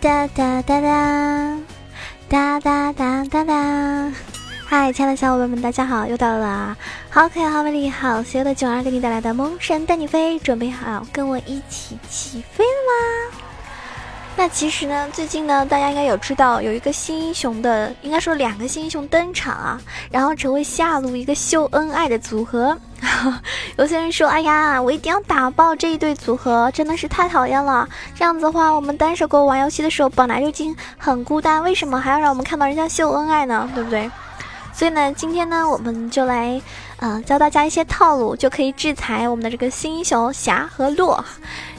哒哒哒哒哒哒哒哒哒！嗨，亲爱的小伙伴们，大家好，又到了好可爱、好美丽、好邪恶的囧儿给你带来的萌神带你飞，准备好跟我一起起飞了吗？那其实呢，最近呢，大家应该有知道有一个新英雄的，应该说两个新英雄登场啊，然后成为下路一个秀恩爱的组合。有些人说：“哎呀，我一定要打爆这一对组合，真的是太讨厌了。这样子的话，我们单手狗玩游戏的时候本来就已经很孤单，为什么还要让我们看到人家秀恩爱呢？对不对？”所以呢，今天呢，我们就来，嗯，教大家一些套路，就可以制裁我们的这个新英雄霞和洛。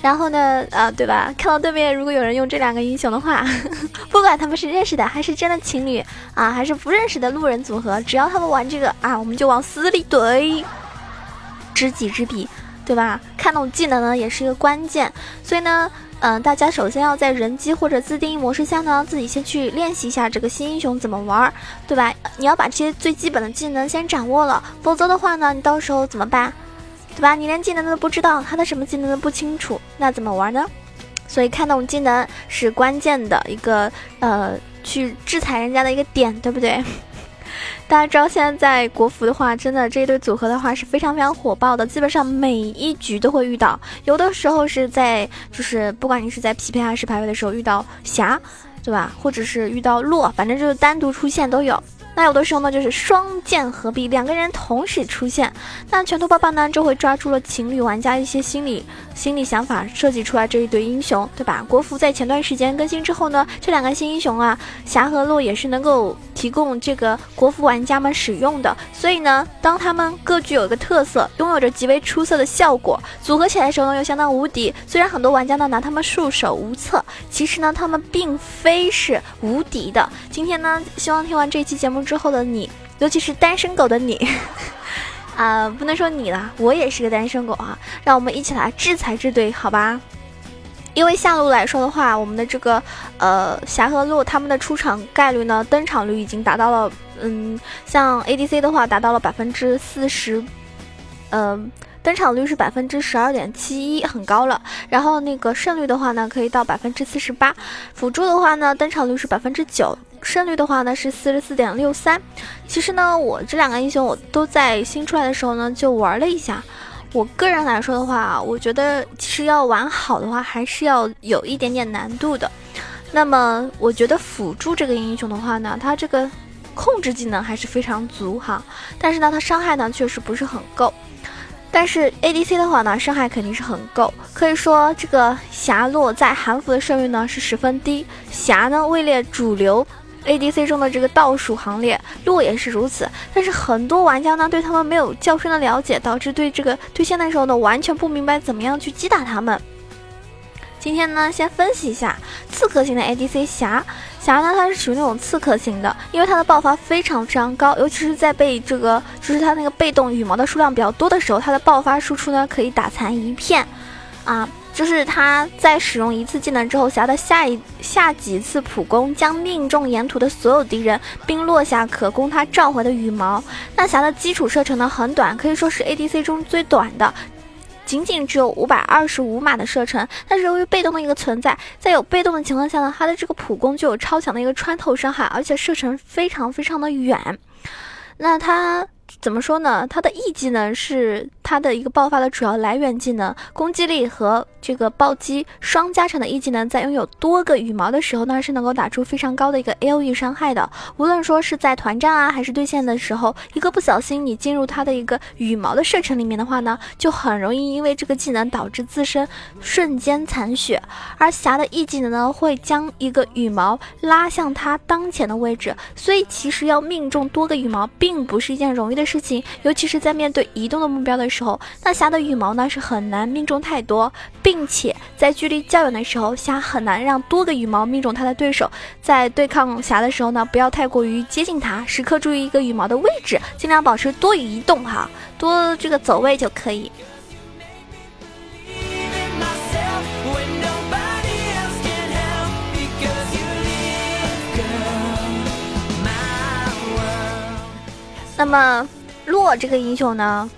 然后呢，啊，对吧？看到对面如果有人用这两个英雄的话，不管他们是认识的还是真的情侣啊，还是不认识的路人组合，只要他们玩这个啊，我们就往死里怼。知己知彼，对吧？看懂技能呢，也是一个关键。所以呢。嗯，大家首先要在人机或者自定义模式下呢，自己先去练习一下这个新英雄怎么玩，对吧？你要把这些最基本的技能先掌握了，否则的话呢，你到时候怎么办？对吧？你连技能都不知道，他的什么技能都不清楚，那怎么玩呢？所以看懂技能是关键的一个呃，去制裁人家的一个点，对不对？大家知道现在在国服的话，真的这一对组合的话是非常非常火爆的，基本上每一局都会遇到。有的时候是在就是不管你是在匹配还是排位的时候遇到霞，对吧？或者是遇到洛，反正就是单独出现都有。那有的时候呢，就是双剑合璧，两个人同时出现。那拳头爸爸呢，就会抓住了情侣玩家一些心理心理想法，设计出来这一对英雄，对吧？国服在前段时间更新之后呢，这两个新英雄啊，霞和洛也是能够提供这个国服玩家们使用的。所以呢，当他们各具有一个特色，拥有着极为出色的效果，组合起来的时候呢，又相当无敌。虽然很多玩家呢拿他们束手无策，其实呢，他们并非是无敌的。今天呢，希望听完这期节目。之后的你，尤其是单身狗的你，啊，不能说你了，我也是个单身狗啊。让我们一起来制裁这对，好吧？因为下路来说的话，我们的这个呃霞和洛他们的出场概率呢，登场率已经达到了，嗯，像 ADC 的话达到了百分之四十，嗯，登场率是百分之十二点七一，很高了。然后那个胜率的话呢，可以到百分之四十八，辅助的话呢，登场率是百分之九。胜率的话呢是四十四点六三，其实呢我这两个英雄我都在新出来的时候呢就玩了一下，我个人来说的话，我觉得其实要玩好的话还是要有一点点难度的。那么我觉得辅助这个英雄的话呢，他这个控制技能还是非常足哈，但是呢他伤害呢确实不是很够。但是 ADC 的话呢，伤害肯定是很够，可以说这个霞洛在韩服的胜率呢是十分低，霞呢位列主流。ADC 中的这个倒数行列，洛也是如此。但是很多玩家呢，对他们没有较深的了解，导致对这个对线的时候呢，完全不明白怎么样去击打他们。今天呢，先分析一下刺客型的 ADC 霞。霞呢，它是属于那种刺客型的，因为它的爆发非常非常高，尤其是在被这个就是它那个被动羽毛的数量比较多的时候，它的爆发输出呢可以打残一片，啊。就是他在使用一次技能之后，霞的下一下几次普攻将命中沿途的所有敌人，并落下可供他召回的羽毛。那霞的基础射程呢很短，可以说是 ADC 中最短的，仅仅只有五百二十五码的射程。但是由于被动的一个存在，在有被动的情况下呢，他的这个普攻就有超强的一个穿透伤害，而且射程非常非常的远。那他。怎么说呢？它的 E 技能是它的一个爆发的主要来源技能，攻击力和这个暴击双加成的 E 技能，在拥有多个羽毛的时候呢，是能够打出非常高的一个 AOE 伤害的。无论说是在团战啊，还是对线的时候，一个不小心你进入它的一个羽毛的射程里面的话呢，就很容易因为这个技能导致自身瞬间残血。而霞的 E 技能呢，会将一个羽毛拉向它当前的位置，所以其实要命中多个羽毛，并不是一件容易的。事情，尤其是在面对移动的目标的时候，时候那霞的羽毛呢是很难命中太多，并且在距离较远的时候，霞很难让多个羽毛命中他的对手。在对抗霞的时候呢，不要太过于接近他，时刻注意一个羽毛的位置，尽量保持多移动哈，多这个走位就可以。那么。洛这个英雄呢，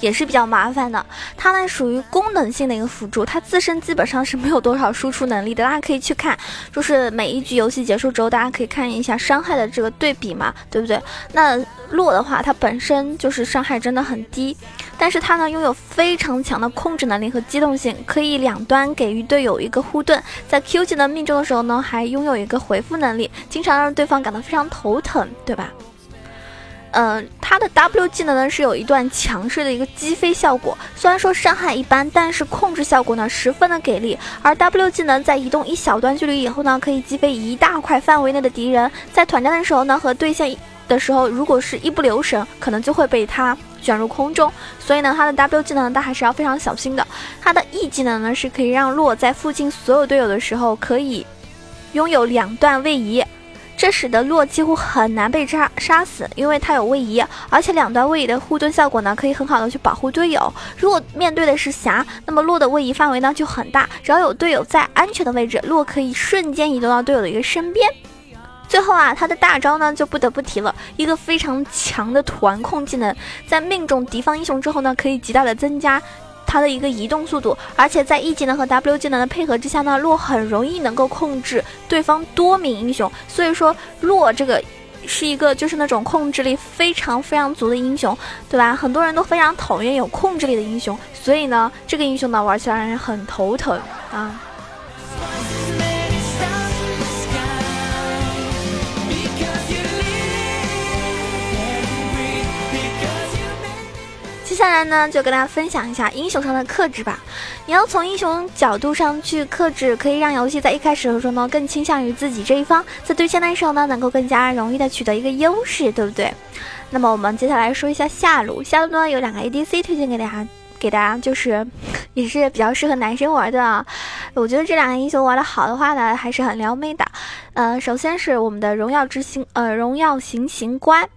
也是比较麻烦的。它呢属于功能性的一个辅助，它自身基本上是没有多少输出能力的。大家可以去看，就是每一局游戏结束之后，大家可以看一下伤害的这个对比嘛，对不对？那洛的话，它本身就是伤害真的很低，但是它呢拥有非常强的控制能力和机动性，可以两端给予队友一个护盾，在 Q 技能命中的时候呢，还拥有一个回复能力，经常让对方感到非常头疼，对吧？嗯，它的 W 技能呢是有一段强势的一个击飞效果，虽然说伤害一般，但是控制效果呢十分的给力。而 W 技能在移动一小段距离以后呢，可以击飞一大块范围内的敌人，在团战的时候呢和对线的时候，如果是一不留神，可能就会被他卷入空中。所以呢，他的 W 技能大家还是要非常小心的。他的 E 技能呢是可以让落在附近所有队友的时候可以拥有两段位移。这使得洛几乎很难被杀杀死，因为他有位移，而且两段位移的护盾效果呢，可以很好的去保护队友。如果面对的是霞，那么洛的位移范围呢就很大，只要有队友在安全的位置，洛可以瞬间移动到队友的一个身边。最后啊，他的大招呢就不得不提了，一个非常强的团控技能，在命中敌方英雄之后呢，可以极大的增加。它的一个移动速度，而且在 E 技能和 W 技能的配合之下呢，洛很容易能够控制对方多名英雄。所以说，洛这个是一个就是那种控制力非常非常足的英雄，对吧？很多人都非常讨厌有控制力的英雄，所以呢，这个英雄呢玩起来让人很头疼啊。接下来呢，就跟大家分享一下英雄上的克制吧。你要从英雄角度上去克制，可以让游戏在一开始的时候呢，更倾向于自己这一方，在对线的时候呢，能够更加容易的取得一个优势，对不对？那么我们接下来说一下下路，下路呢有两个 ADC 推荐给大家，给大家就是也是比较适合男生玩的啊。我觉得这两个英雄玩的好的话呢，还是很撩妹的。呃，首先是我们的荣耀之星，呃，荣耀行刑官，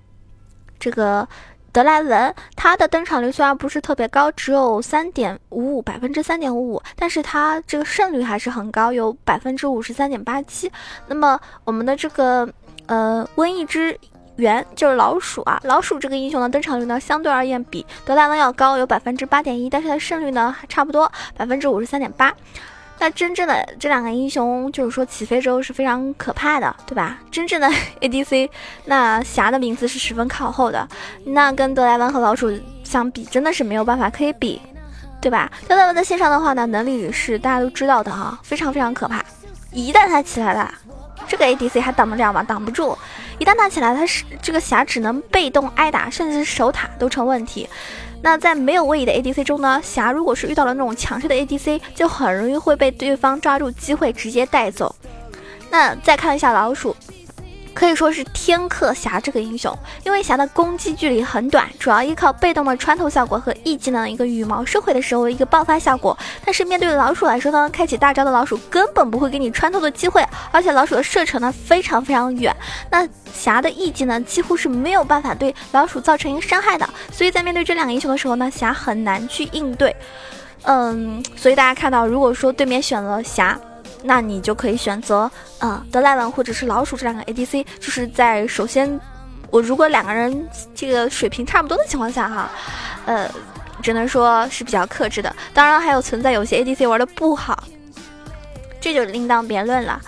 这个。德莱文，他的登场率虽然不是特别高，只有三点五五百分之三点五五，但是他这个胜率还是很高，有百分之五十三点八七。那么我们的这个呃瘟疫之源就是老鼠啊，老鼠这个英雄的登场率呢，相对而言比德莱文要高，有百分之八点一，但是它胜率呢还差不多，百分之五十三点八。那真正的这两个英雄，就是说起飞之后是非常可怕的，对吧？真正的 ADC，那霞的名字是十分靠后的，那跟德莱文和老鼠相比，真的是没有办法可以比，对吧？德莱文在线上的话呢，能力是大家都知道的哈，非常非常可怕。一旦他起来了，这个 ADC 还挡得了吗？挡不住。一旦他起来，他是这个霞只能被动挨打，甚至是守塔都成问题。那在没有位移的 ADC 中呢，霞如果是遇到了那种强势的 ADC，就很容易会被对方抓住机会直接带走。那再看一下老鼠。可以说是天克霞这个英雄，因为霞的攻击距离很短，主要依靠被动的穿透效果和 E 技能一个羽毛收回的时候一个爆发效果。但是面对老鼠来说呢，开启大招的老鼠根本不会给你穿透的机会，而且老鼠的射程呢非常非常远。那霞的 E 技能几乎是没有办法对老鼠造成一个伤害的，所以在面对这两个英雄的时候呢，霞很难去应对。嗯，所以大家看到，如果说对面选了霞。那你就可以选择，呃，德莱文或者是老鼠这两个 ADC，就是在首先，我如果两个人这个水平差不多的情况下，哈，呃，只能说是比较克制的。当然还有存在有些 ADC 玩的不好，这就另当别论了。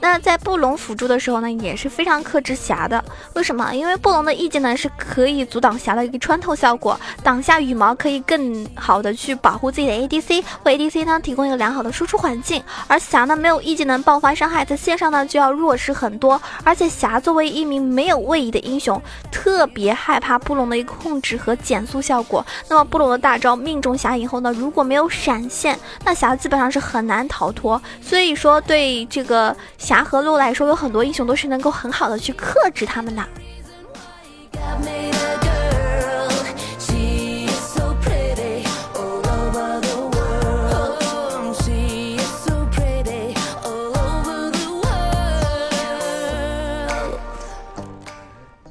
那在布隆辅助的时候呢，也是非常克制霞的。为什么？因为布隆的一技能是可以阻挡霞的一个穿透效果，挡下羽毛可以更好的去保护自己的 ADC，为 ADC 呢提供一个良好的输出环境。而霞呢没有 E 技能爆发伤害，在线上呢就要弱势很多。而且霞作为一名没有位移的英雄，特别害怕布隆的一个控制和减速效果。那么布隆的大招命中霞以后呢，如果没有闪现，那霞基本上是很难逃脱。所以说对这个。霞和鹿来说，有很多英雄都是能够很好的去克制他们的。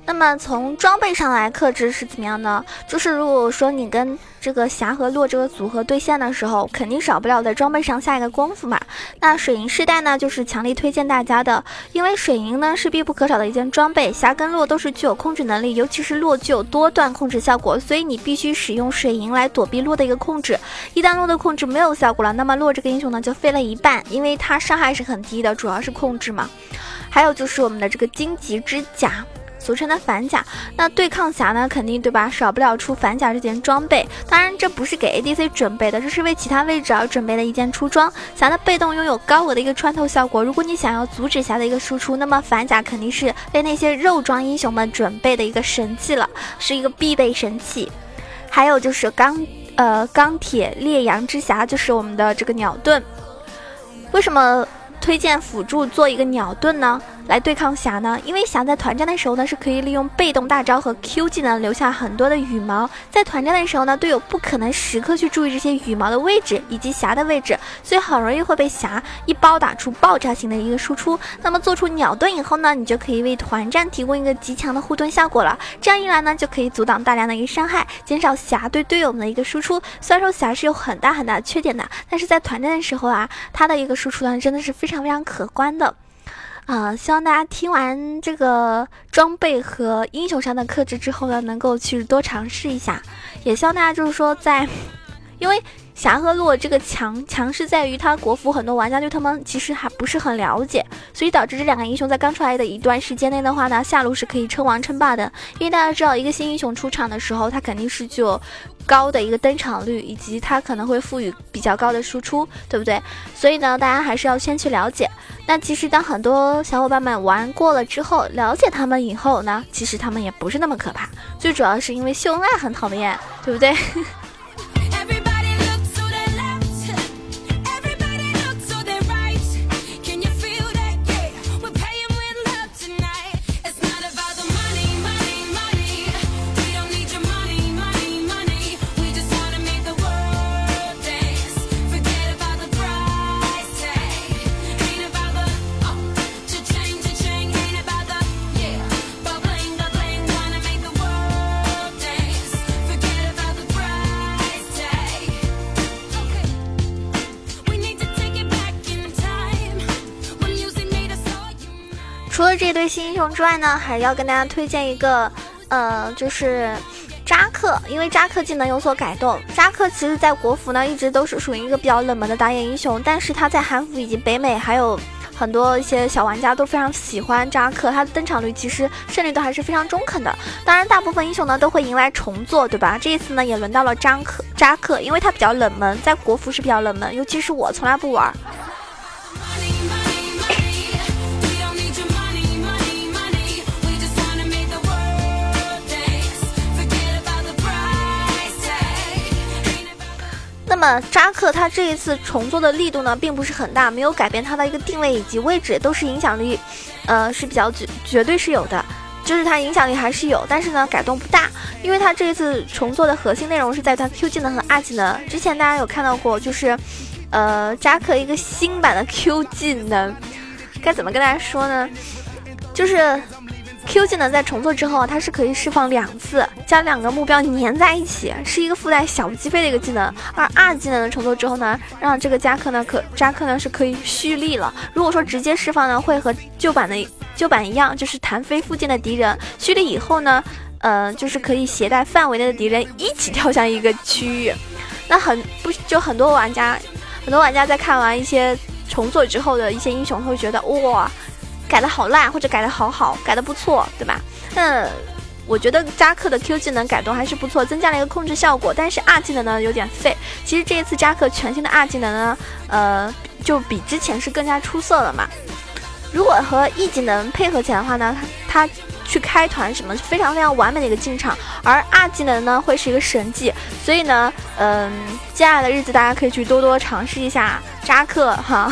那么从装备上来克制是怎么样呢？就是如果说你跟这个霞和洛这个组合对线的时候，肯定少不了在装备上下一个功夫嘛。那水银饰带呢，就是强力推荐大家的，因为水银呢是必不可少的一件装备。霞跟洛都是具有控制能力，尤其是洛具有多段控制效果，所以你必须使用水银来躲避洛的一个控制。一旦洛的控制没有效果了，那么洛这个英雄呢就废了一半，因为它伤害是很低的，主要是控制嘛。还有就是我们的这个荆棘之甲。俗称的反甲，那对抗侠呢，肯定对吧？少不了出反甲这件装备。当然，这不是给 ADC 准备的，这是为其他位置而准备的一件出装。侠的被动拥有高额的一个穿透效果，如果你想要阻止侠的一个输出，那么反甲肯定是为那些肉装英雄们准备的一个神器了，是一个必备神器。还有就是钢呃钢铁烈阳之匣，就是我们的这个鸟盾。为什么推荐辅助做一个鸟盾呢？来对抗霞呢？因为霞在团战的时候呢，是可以利用被动大招和 Q 技能留下很多的羽毛。在团战的时候呢，队友不可能时刻去注意这些羽毛的位置以及霞的位置，所以很容易会被霞一包打出爆炸型的一个输出。那么做出鸟盾以后呢，你就可以为团战提供一个极强的护盾效果了。这样一来呢，就可以阻挡大量的一个伤害，减少霞对队友们的一个输出。虽然说霞是有很大很大的缺点的，但是在团战的时候啊，它的一个输出呢，真的是非常非常可观的。啊，希望大家听完这个装备和英雄上的克制之后呢，能够去多尝试一下。也希望大家就是说，在因为霞和洛这个强强势在于他国服，很多玩家对他们其实还不是很了解，所以导致这两个英雄在刚出来的一段时间内的话呢，下路是可以称王称霸的。因为大家知道，一个新英雄出场的时候，他肯定是具有高的一个登场率，以及他可能会赋予比较高的输出，对不对？所以呢，大家还是要先去了解。那其实当很多小伙伴们玩过了之后，了解他们以后呢，其实他们也不是那么可怕。最主要是因为秀恩爱很讨厌，对不对？之外呢，还要跟大家推荐一个，呃，就是扎克，因为扎克技能有所改动。扎克其实在国服呢一直都是属于一个比较冷门的打野英雄，但是他在韩服以及北美还有很多一些小玩家都非常喜欢扎克，他的登场率其实胜率都还是非常中肯的。当然，大部分英雄呢都会迎来重做，对吧？这一次呢也轮到了扎克，扎克，因为他比较冷门，在国服是比较冷门，尤其是我从来不玩。那么扎克他这一次重做的力度呢，并不是很大，没有改变他的一个定位以及位置，都是影响力，呃是比较绝绝对是有的，就是他影响力还是有，但是呢改动不大，因为他这一次重做的核心内容是在他 Q 技能和 R 技能。之前大家有看到过，就是，呃扎克一个新版的 Q 技能，该怎么跟大家说呢？就是。Q 技能在重做之后啊，它是可以释放两次，将两个目标粘在一起，是一个附带小击飞的一个技能。而 R 技能的重做之后呢，让这个扎克呢可扎克呢是可以蓄力了。如果说直接释放呢，会和旧版的旧版一样，就是弹飞附近的敌人。蓄力以后呢，呃，就是可以携带范围内的敌人一起跳向一个区域。那很不就很多玩家，很多玩家在看完一些重做之后的一些英雄，会觉得哇。改的好烂，或者改的好好，改的不错，对吧？那我觉得扎克的 Q 技能改动还是不错，增加了一个控制效果。但是 R 技能呢有点废。其实这一次扎克全新的 R 技能呢，呃，就比之前是更加出色了嘛。如果和 E 技能配合起来的话呢，他他去开团什么非常非常完美的一个进场。而 R 技能呢会是一个神技，所以呢，嗯，接下来的日子大家可以去多多尝试一下扎克哈。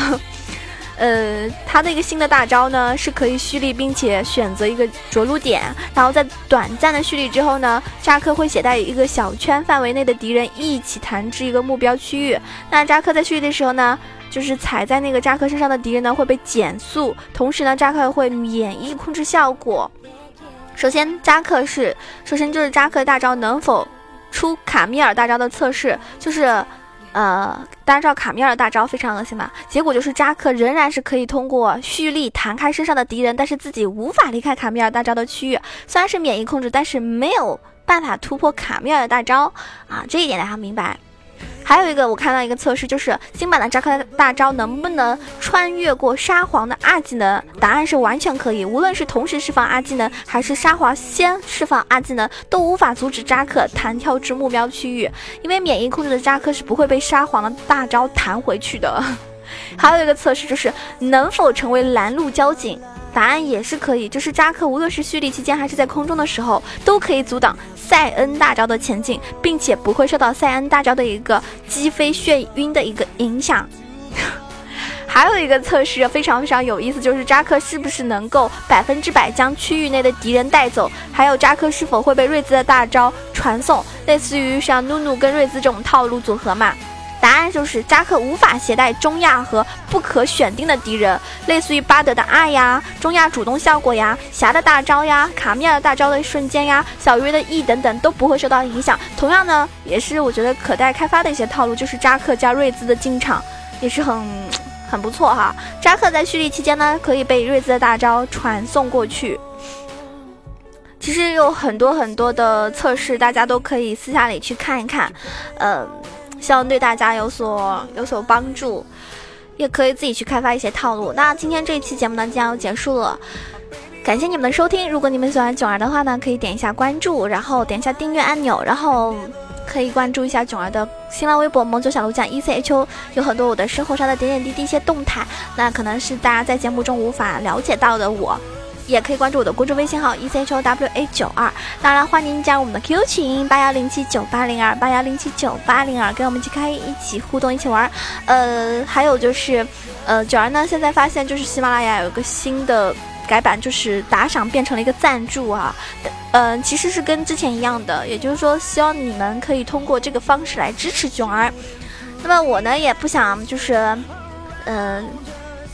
呃，他的一个新的大招呢，是可以蓄力，并且选择一个着陆点，然后在短暂的蓄力之后呢，扎克会携带一个小圈范围内的敌人一起弹至一个目标区域。那扎克在蓄力的时候呢，就是踩在那个扎克身上的敌人呢会被减速，同时呢，扎克会免疫控制效果。首先，扎克是首先就是扎克大招能否出卡米尔大招的测试，就是呃，单照卡米尔的大招非常恶心吧。结果就是扎克仍然是可以通过蓄力弹开身上的敌人，但是自己无法离开卡米尔大招的区域。虽然是免疫控制，但是没有办法突破卡米尔的大招啊，这一点大家明白。还有一个，我看到一个测试，就是新版的扎克大招能不能穿越过沙皇的二技能？答案是完全可以，无论是同时释放二技能，还是沙皇先释放二技能，都无法阻止扎克弹跳至目标区域，因为免疫控制的扎克是不会被沙皇的大招弹回去的。还有一个测试就是能否成为拦路交警？答案也是可以，就是扎克无论是蓄力期间还是在空中的时候，都可以阻挡塞恩大招的前进，并且不会受到塞恩大招的一个击飞眩晕的一个影响。还有一个测试非常非常有意思，就是扎克是不是能够百分之百将区域内的敌人带走？还有扎克是否会被瑞兹的大招传送？类似于像努努跟瑞兹这种套路组合嘛？答案就是扎克无法携带中亚和不可选定的敌人，类似于巴德的爱呀、中亚主动效果呀、侠的大招呀、卡米尔大招的瞬间呀、小鱼的 E 等等都不会受到影响。同样呢，也是我觉得可待开发的一些套路，就是扎克加瑞兹的进场也是很很不错哈。扎克在蓄力期间呢，可以被瑞兹的大招传送过去。其实有很多很多的测试，大家都可以私下里去看一看，嗯。希望对大家有所有所帮助，也可以自己去开发一些套路。那今天这一期节目呢，将要结束了，感谢你们的收听。如果你们喜欢囧儿的话呢，可以点一下关注，然后点一下订阅按钮，然后可以关注一下囧儿的新浪微博“萌九小鹿酱 E C H O”，有很多我的生活上的点点滴滴一些动态，那可能是大家在节目中无法了解到的我。也可以关注我的公众微信号 e c h o w a 九二，当然欢迎加入我们的 QQ 群八幺零七九八零二八幺零七九八零二，跟我们一起开一起互动一起玩。呃，还有就是，呃，九儿呢现在发现就是喜马拉雅有个新的改版，就是打赏变成了一个赞助啊。嗯，其实是跟之前一样的，也就是说希望你们可以通过这个方式来支持囧儿。那么我呢也不想就是，嗯。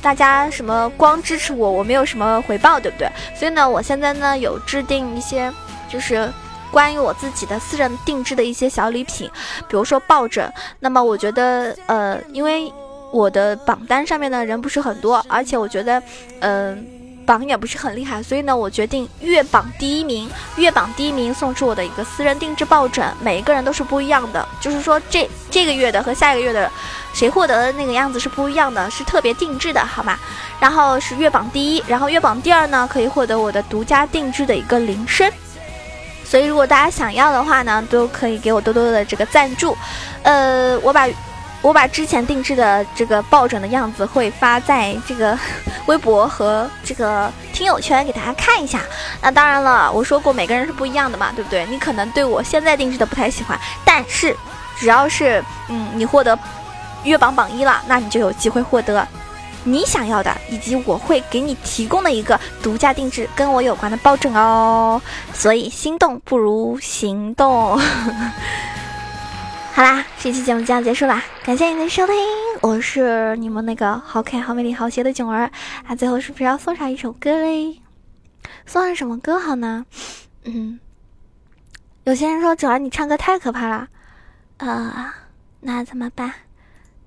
大家什么光支持我，我没有什么回报，对不对？所以呢，我现在呢有制定一些，就是关于我自己的私人定制的一些小礼品，比如说抱枕。那么我觉得，呃，因为我的榜单上面的人不是很多，而且我觉得，嗯。榜也不是很厉害，所以呢，我决定月榜第一名，月榜第一名送出我的一个私人定制抱枕，每一个人都是不一样的，就是说这这个月的和下一个月的，谁获得的那个样子是不一样的，是特别定制的，好吗？然后是月榜第一，然后月榜第二呢，可以获得我的独家定制的一个铃声，所以如果大家想要的话呢，都可以给我多多的这个赞助，呃，我把。我把之前定制的这个抱枕的样子会发在这个 微博和这个听友圈给大家看一下。那当然了，我说过每个人是不一样的嘛，对不对？你可能对我现在定制的不太喜欢，但是只要是嗯你获得月榜榜一了，那你就有机会获得你想要的，以及我会给你提供的一个独家定制跟我有关的抱枕哦。所以心动不如行动。好啦，这期节目就要结束啦，感谢你的收听，我是你们那个好可爱、好美丽、好邪的囧儿啊！最后是不是要送上一首歌嘞？送上什么歌好呢？嗯，有些人说囧儿你唱歌太可怕了，呃，那怎么办？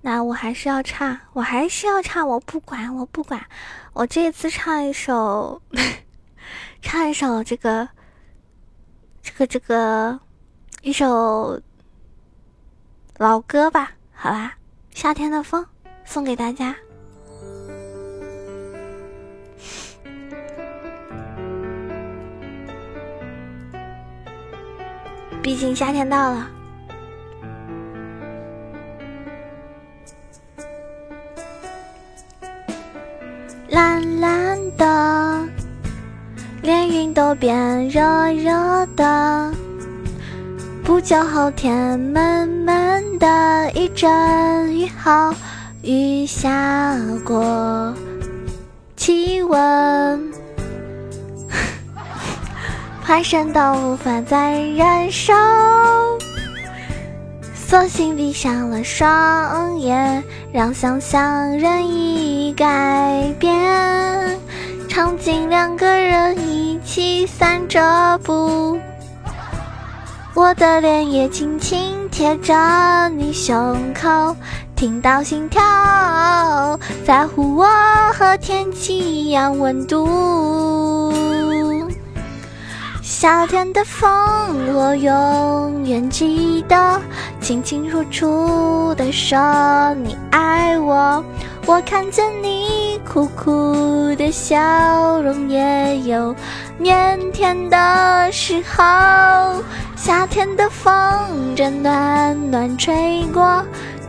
那我还是要唱，我还是要唱，我不管，我不管，我这次唱一首，唱一首这个，这个这个一首。老歌吧，好吧，夏天的风送给大家。毕竟夏天到了，蓝蓝的，连云都变热热的。不久后，天闷闷的，一阵雨后，雨下过，气温。爬升到无法再燃烧，索性闭上了双眼，让想象任意改变。场景两个人一起散着步，我的脸也轻轻贴着你胸口，听到心跳，在乎我和天气一样温度。夏天的风，我永远记得，清清楚楚的说你爱我。我看见你苦苦的笑容，也有腼腆的时候。夏天的风正暖暖吹过，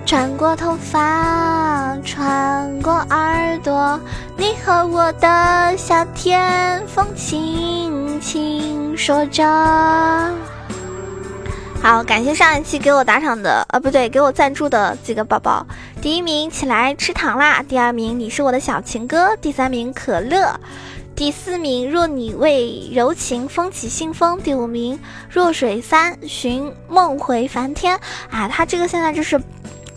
穿过头发，穿过耳朵。你和我的夏天风，轻轻说着。好，感谢上一期给我打赏的，呃，不对，给我赞助的几个宝宝。第一名起来吃糖啦，第二名你是我的小情歌，第三名可乐，第四名若你为柔情风起信封，第五名弱水三寻梦回梵天。啊，他这个现在就是，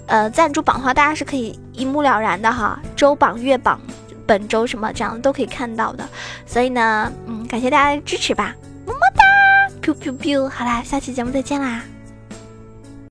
呃，赞助榜的话，大家是可以一目了然的哈，周榜、月榜、本周什么这样都可以看到的。所以呢，嗯，感谢大家的支持吧。biu biu biu，好啦，下期节目再见啦。